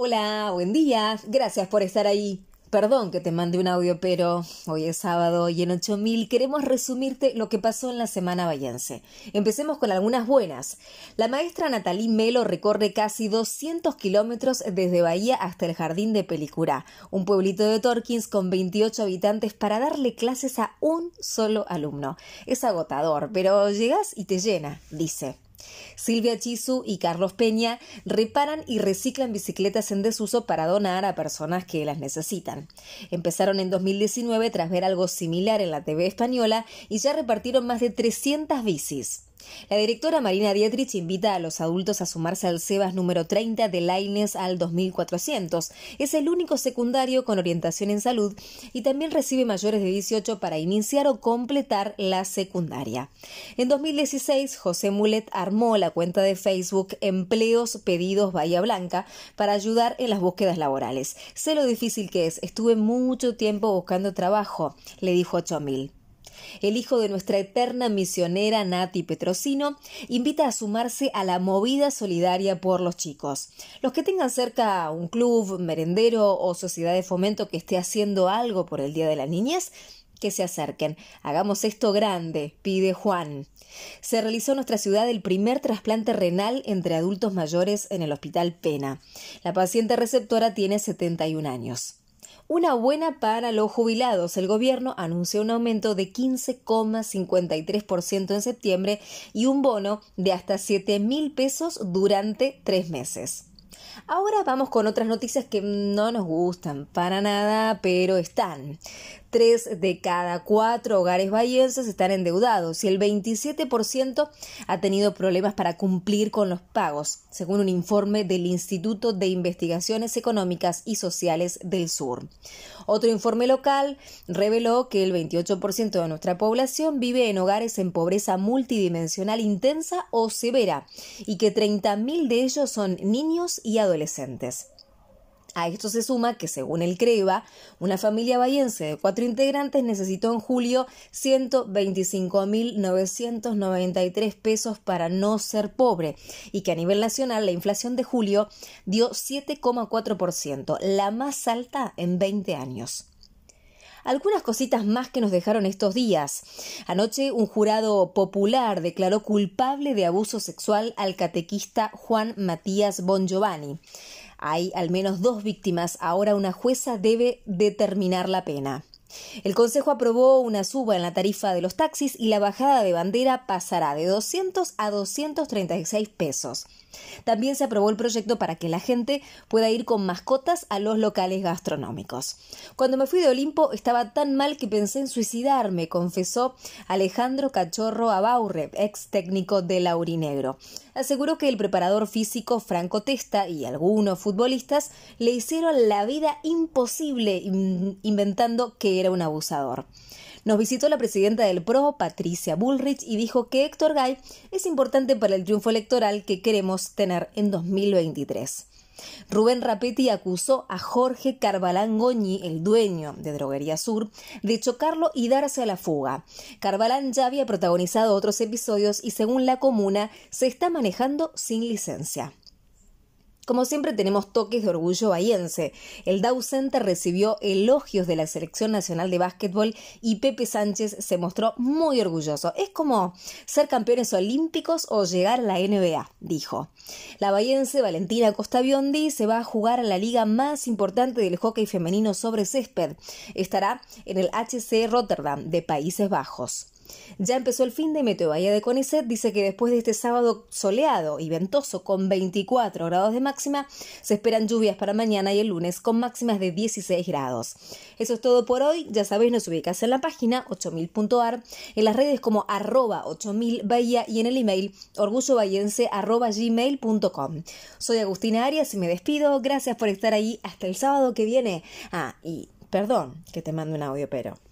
Hola, buen día. Gracias por estar ahí. Perdón que te mande un audio, pero hoy es sábado y en 8000 queremos resumirte lo que pasó en la semana bayense. Empecemos con algunas buenas. La maestra Natalie Melo recorre casi 200 kilómetros desde Bahía hasta el Jardín de Pelicurá, un pueblito de Torkins con 28 habitantes para darle clases a un solo alumno. Es agotador, pero llegas y te llena, dice. Silvia Chisu y Carlos Peña reparan y reciclan bicicletas en desuso para donar a personas que las necesitan. Empezaron en 2019 tras ver algo similar en la TV española y ya repartieron más de 300 bicis. La directora Marina Dietrich invita a los adultos a sumarse al CEBAS número 30 de Laines al 2400. Es el único secundario con orientación en salud y también recibe mayores de 18 para iniciar o completar la secundaria. En 2016, José Mulet armó la cuenta de Facebook Empleos Pedidos Bahía Blanca para ayudar en las búsquedas laborales. Sé lo difícil que es. Estuve mucho tiempo buscando trabajo, le dijo Chomil. El hijo de nuestra eterna misionera Nati Petrosino invita a sumarse a la movida solidaria por los chicos. Los que tengan cerca un club, merendero o sociedad de fomento que esté haciendo algo por el Día de la Niñez, que se acerquen. Hagamos esto grande, pide Juan. Se realizó en nuestra ciudad el primer trasplante renal entre adultos mayores en el Hospital Pena. La paciente receptora tiene 71 años. Una buena para los jubilados. El gobierno anunció un aumento de 15,53% en septiembre y un bono de hasta 7 mil pesos durante tres meses. Ahora vamos con otras noticias que no nos gustan para nada, pero están. Tres de cada cuatro hogares bahienses están endeudados y el 27% ha tenido problemas para cumplir con los pagos, según un informe del Instituto de Investigaciones Económicas y Sociales del Sur. Otro informe local reveló que el 28% de nuestra población vive en hogares en pobreza multidimensional intensa o severa y que 30.000 de ellos son niños y adolescentes. A esto se suma que, según el CREVA, una familia bahiense de cuatro integrantes necesitó en julio 125.993 pesos para no ser pobre y que a nivel nacional la inflación de julio dio 7,4%, la más alta en 20 años algunas cositas más que nos dejaron estos días. Anoche un jurado popular declaró culpable de abuso sexual al catequista Juan Matías Bon Giovanni. Hay al menos dos víctimas, ahora una jueza debe determinar la pena. El Consejo aprobó una suba en la tarifa de los taxis y la bajada de bandera pasará de 200 a 236 pesos. También se aprobó el proyecto para que la gente pueda ir con mascotas a los locales gastronómicos. Cuando me fui de Olimpo estaba tan mal que pensé en suicidarme, confesó Alejandro Cachorro Abaurre, ex técnico de Laurinegro. Aseguró que el preparador físico Franco Testa y algunos futbolistas le hicieron la vida imposible inventando que era un abusador. Nos visitó la presidenta del PRO, Patricia Bullrich, y dijo que Héctor Gay es importante para el triunfo electoral que queremos tener en 2023. Rubén Rapetti acusó a Jorge Carvalán Goñi, el dueño de Droguería Sur, de chocarlo y darse a la fuga. Carvalán ya había protagonizado otros episodios y según la comuna se está manejando sin licencia. Como siempre tenemos toques de orgullo bahiense. El Dow Center recibió elogios de la Selección Nacional de Básquetbol y Pepe Sánchez se mostró muy orgulloso. Es como ser campeones olímpicos o llegar a la NBA, dijo. La bahiense Valentina Costa Biondi se va a jugar a la liga más importante del hockey femenino sobre césped. Estará en el HC Rotterdam de Países Bajos. Ya empezó el fin de Meteo Bahía de Conicet. Dice que después de este sábado soleado y ventoso con 24 grados de máxima, se esperan lluvias para mañana y el lunes con máximas de 16 grados. Eso es todo por hoy. Ya sabéis, nos ubicas en la página 8000.ar, en las redes como arroba 8000 Bahía y en el email orgullobahiense arroba. Soy Agustina Arias y me despido. Gracias por estar ahí hasta el sábado que viene. Ah, y perdón que te mando un audio, pero...